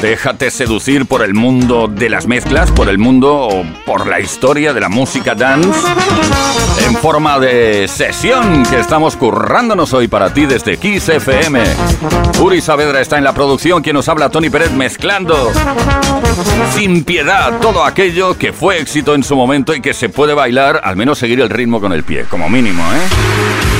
Déjate seducir por el mundo de las mezclas, por el mundo o por la historia de la música dance en forma de sesión que estamos currándonos hoy para ti desde Kiss FM. Uri Saavedra está en la producción, quien nos habla Tony Pérez mezclando sin piedad todo aquello que fue éxito en su momento y que se puede bailar, al menos seguir el ritmo con el pie, como mínimo, ¿eh?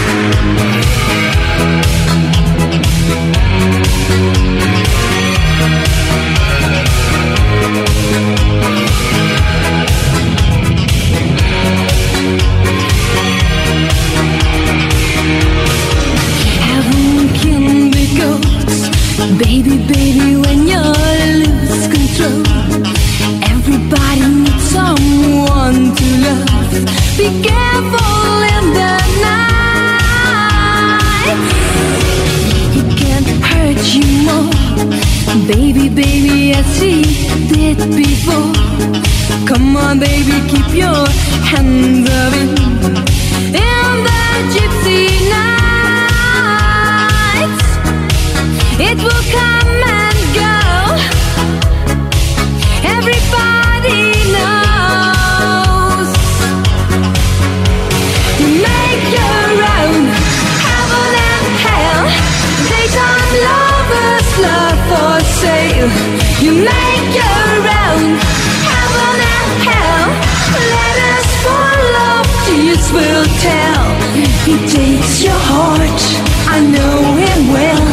He takes your heart, I know him well.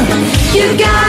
You got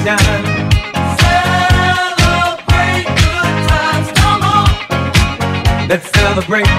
celebration. Celebrate good times, come on. Let's celebrate.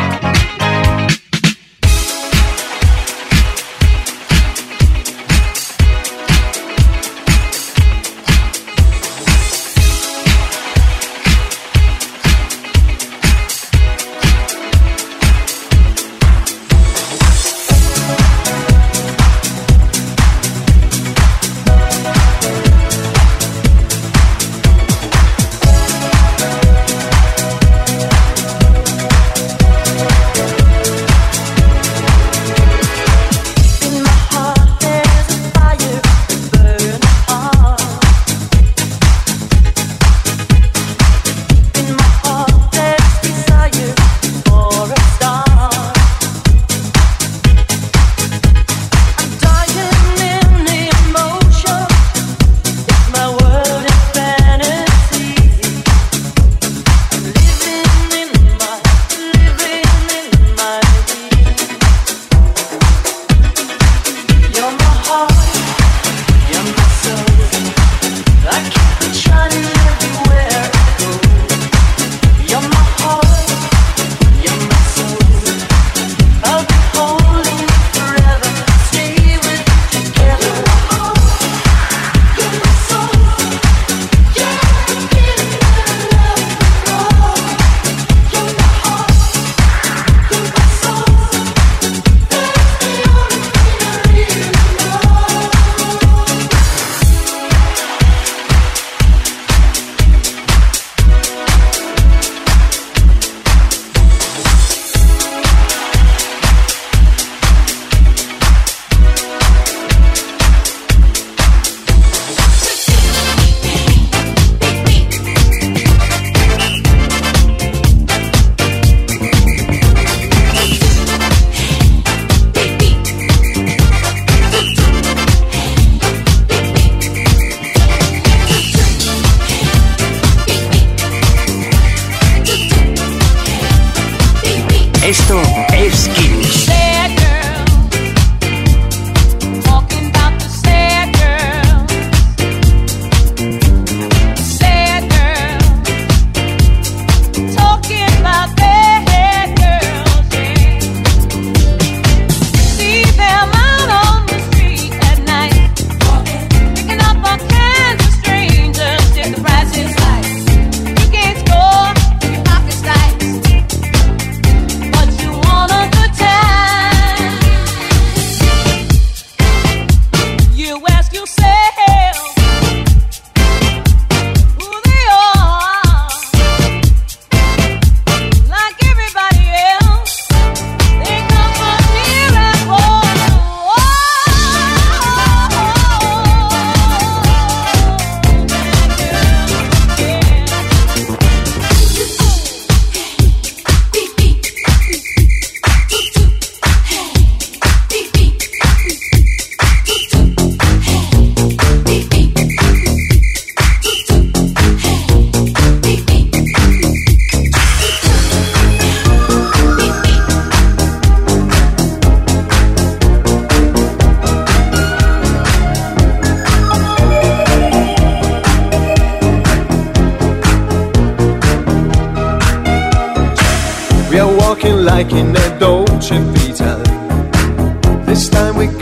esto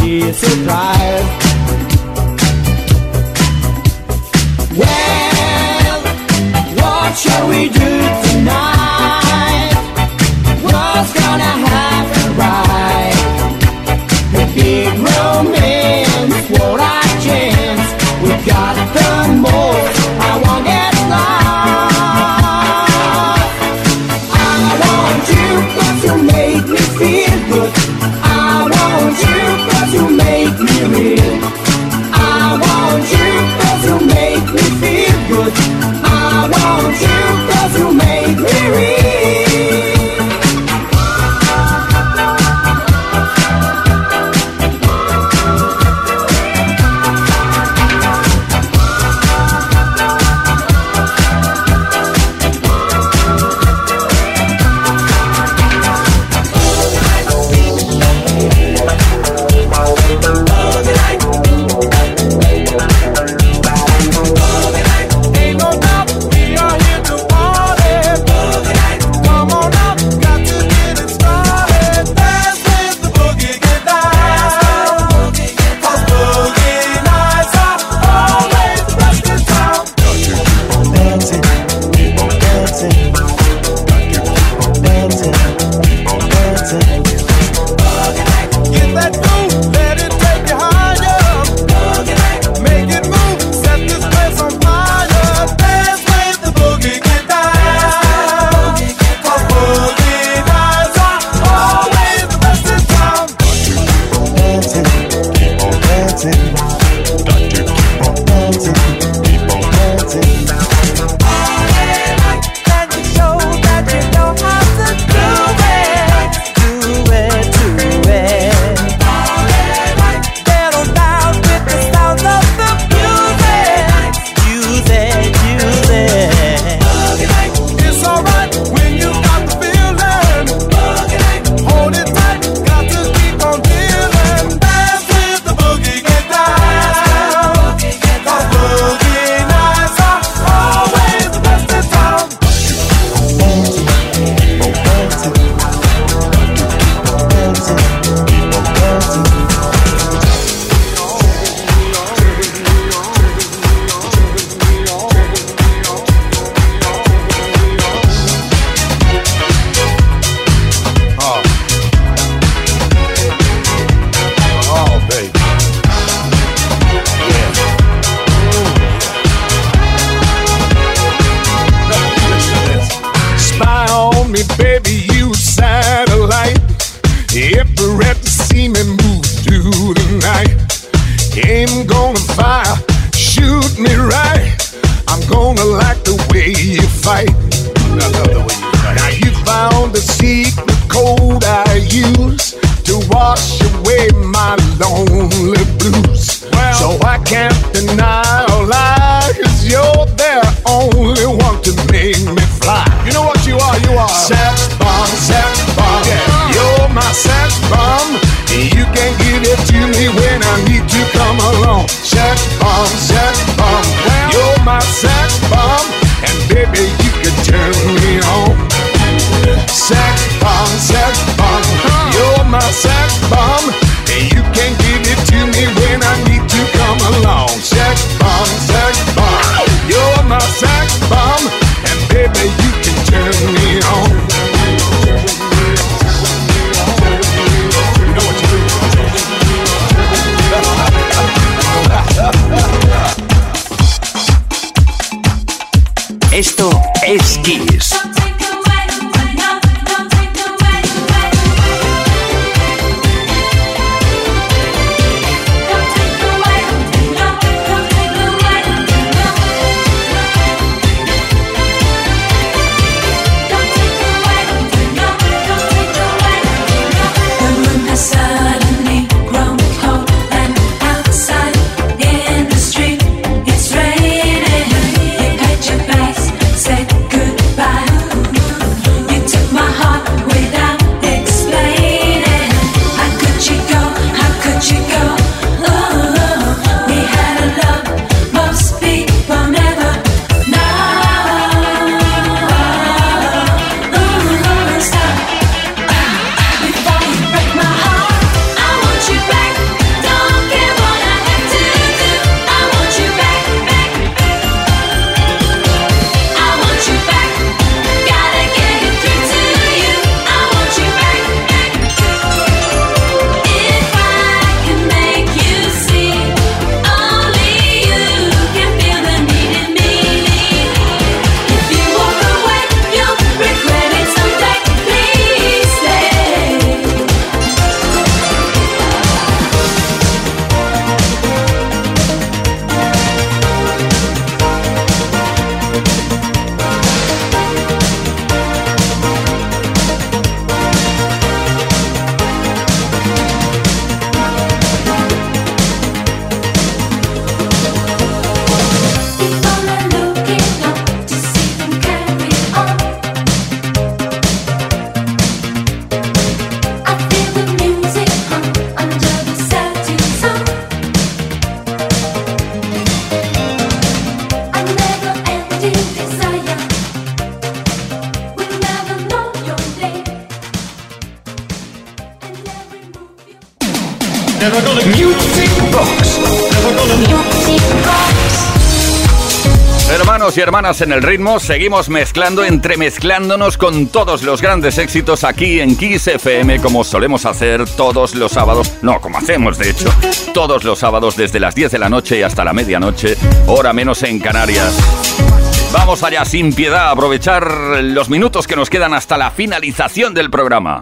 be a surprise. y hermanas en el ritmo, seguimos mezclando, entremezclándonos con todos los grandes éxitos aquí en Kiss FM, como solemos hacer todos los sábados, no, como hacemos de hecho, todos los sábados desde las 10 de la noche hasta la medianoche, hora menos en Canarias. Vamos allá sin piedad a aprovechar los minutos que nos quedan hasta la finalización del programa.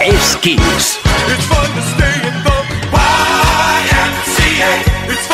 It's It's fun to stay in the YMCA. It's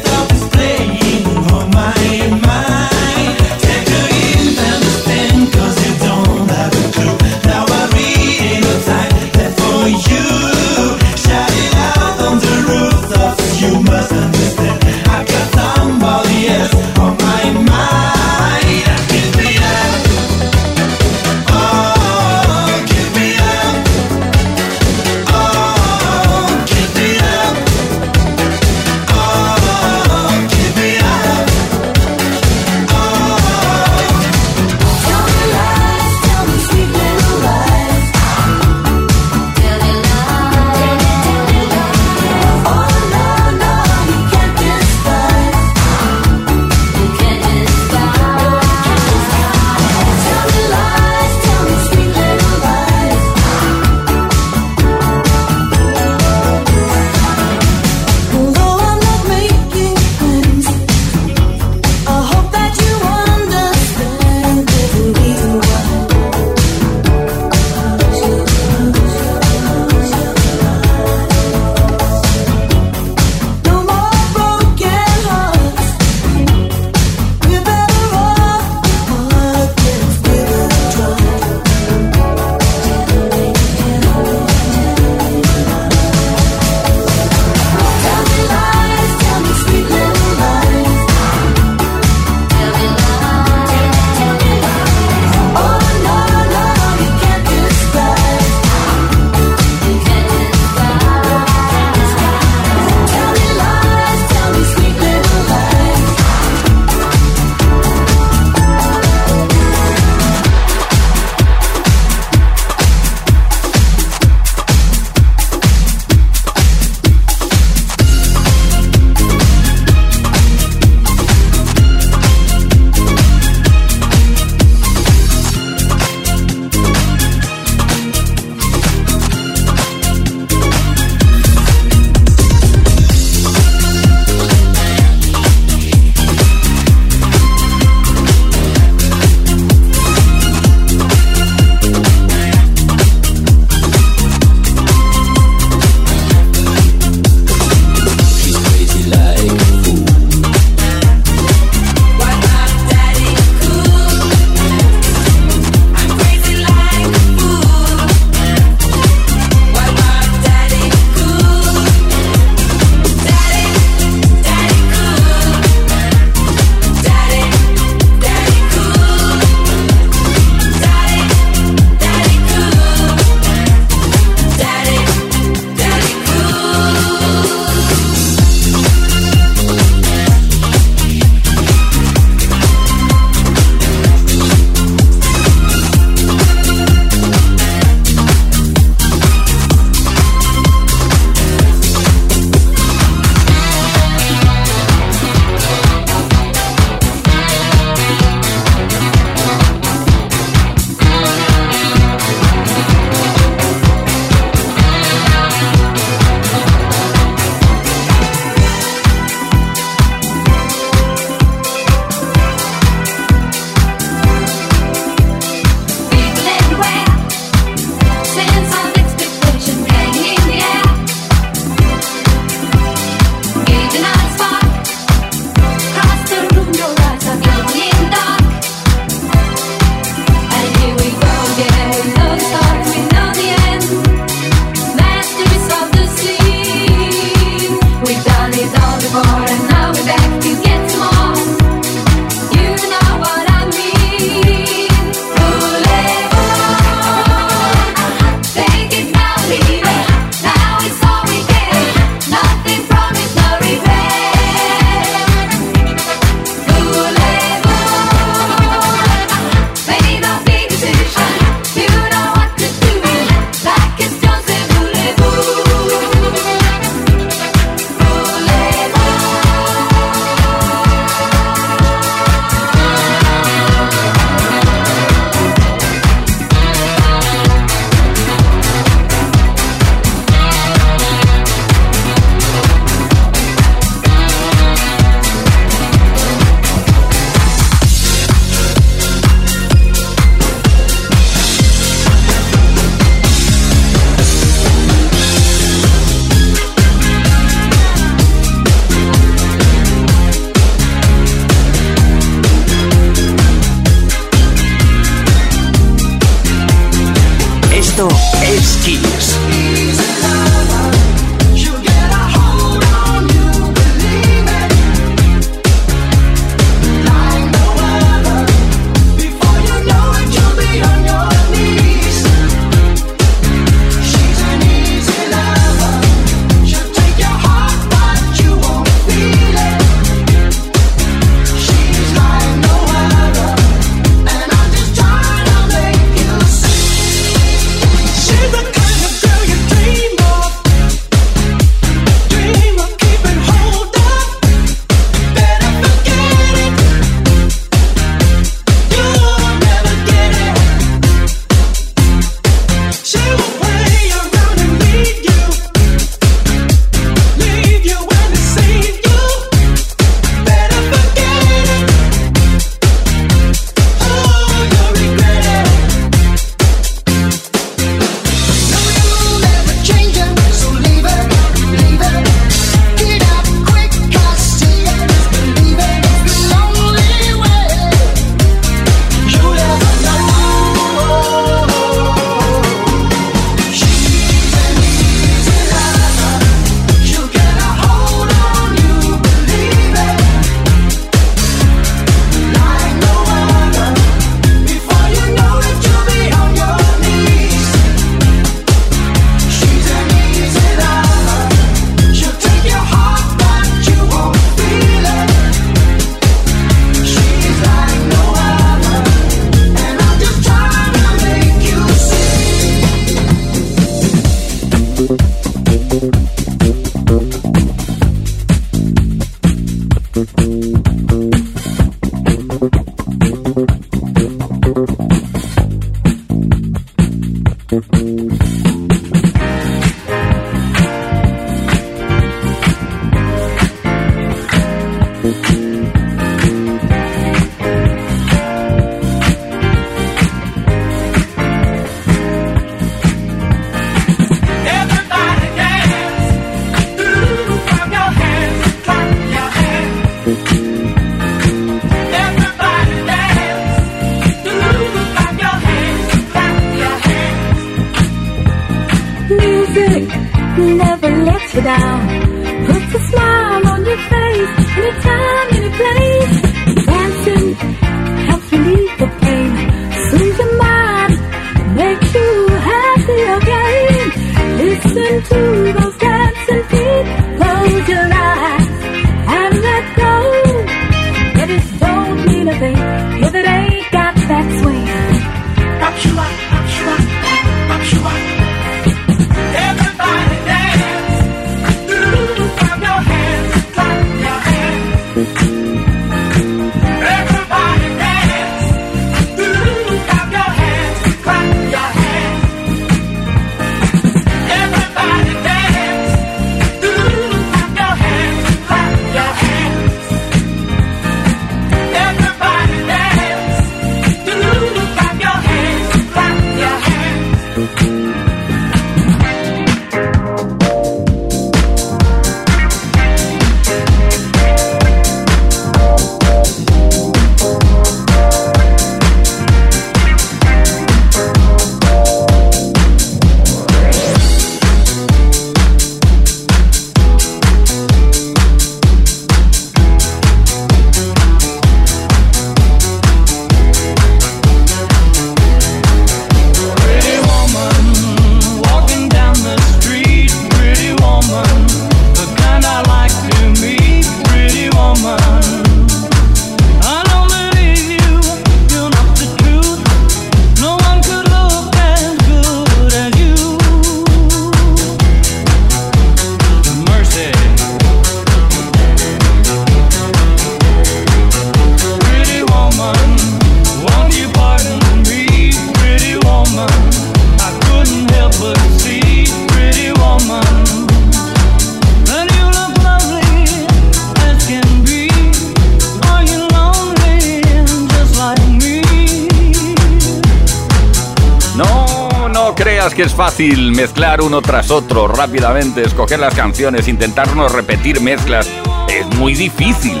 mezclar uno tras otro rápidamente, escoger las canciones, intentarnos repetir mezclas, es muy difícil.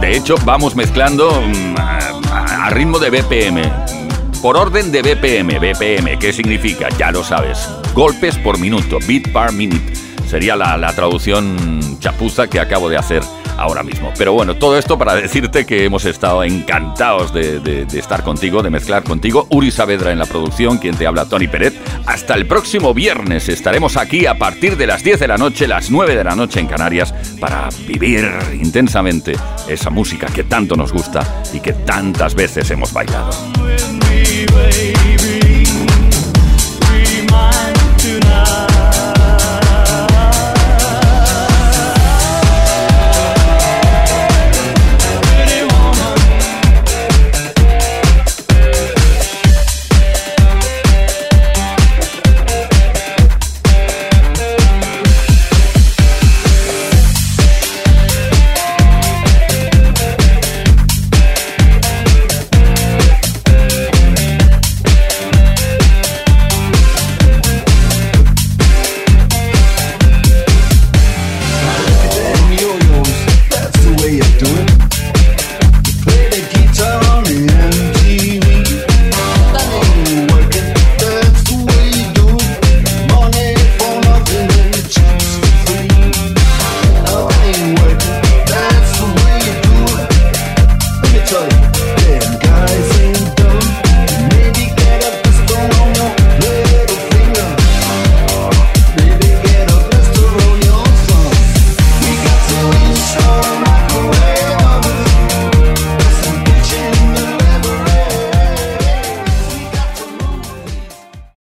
De hecho, vamos mezclando mm, a, ritmo de BPM por orden de BPM. BPM, ¿qué significa? Ya lo sabes. Golpes por minuto, beat per minute. Sería la, la traducción chapuza que acabo de hacer ahora mismo. Pero bueno, todo esto para decirte que hemos estado encantados de, estar contigo, de mezclar contigo. Uri Saavedra en la producción, quien te habla, Tony Peret. Hasta el próximo viernes estaremos aquí a partir de las 10 de la noche, las 9 de la noche en Canarias, para vivir intensamente esa música que tanto nos gusta y que tantas veces hemos bailado.